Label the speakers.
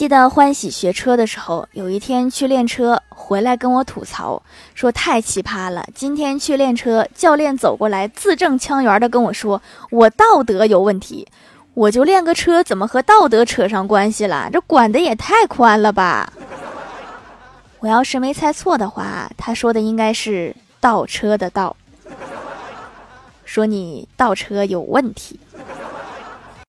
Speaker 1: 记得欢喜学车的时候有一天去练车回来跟我吐槽说太奇葩了今天去练车教练走过来字正腔圆的跟我说我道德有问题。我就练个车怎么和道德扯上关系了？这管的也太宽了吧。我要是没猜错的话他说的应该是倒车的倒说你倒车有问题。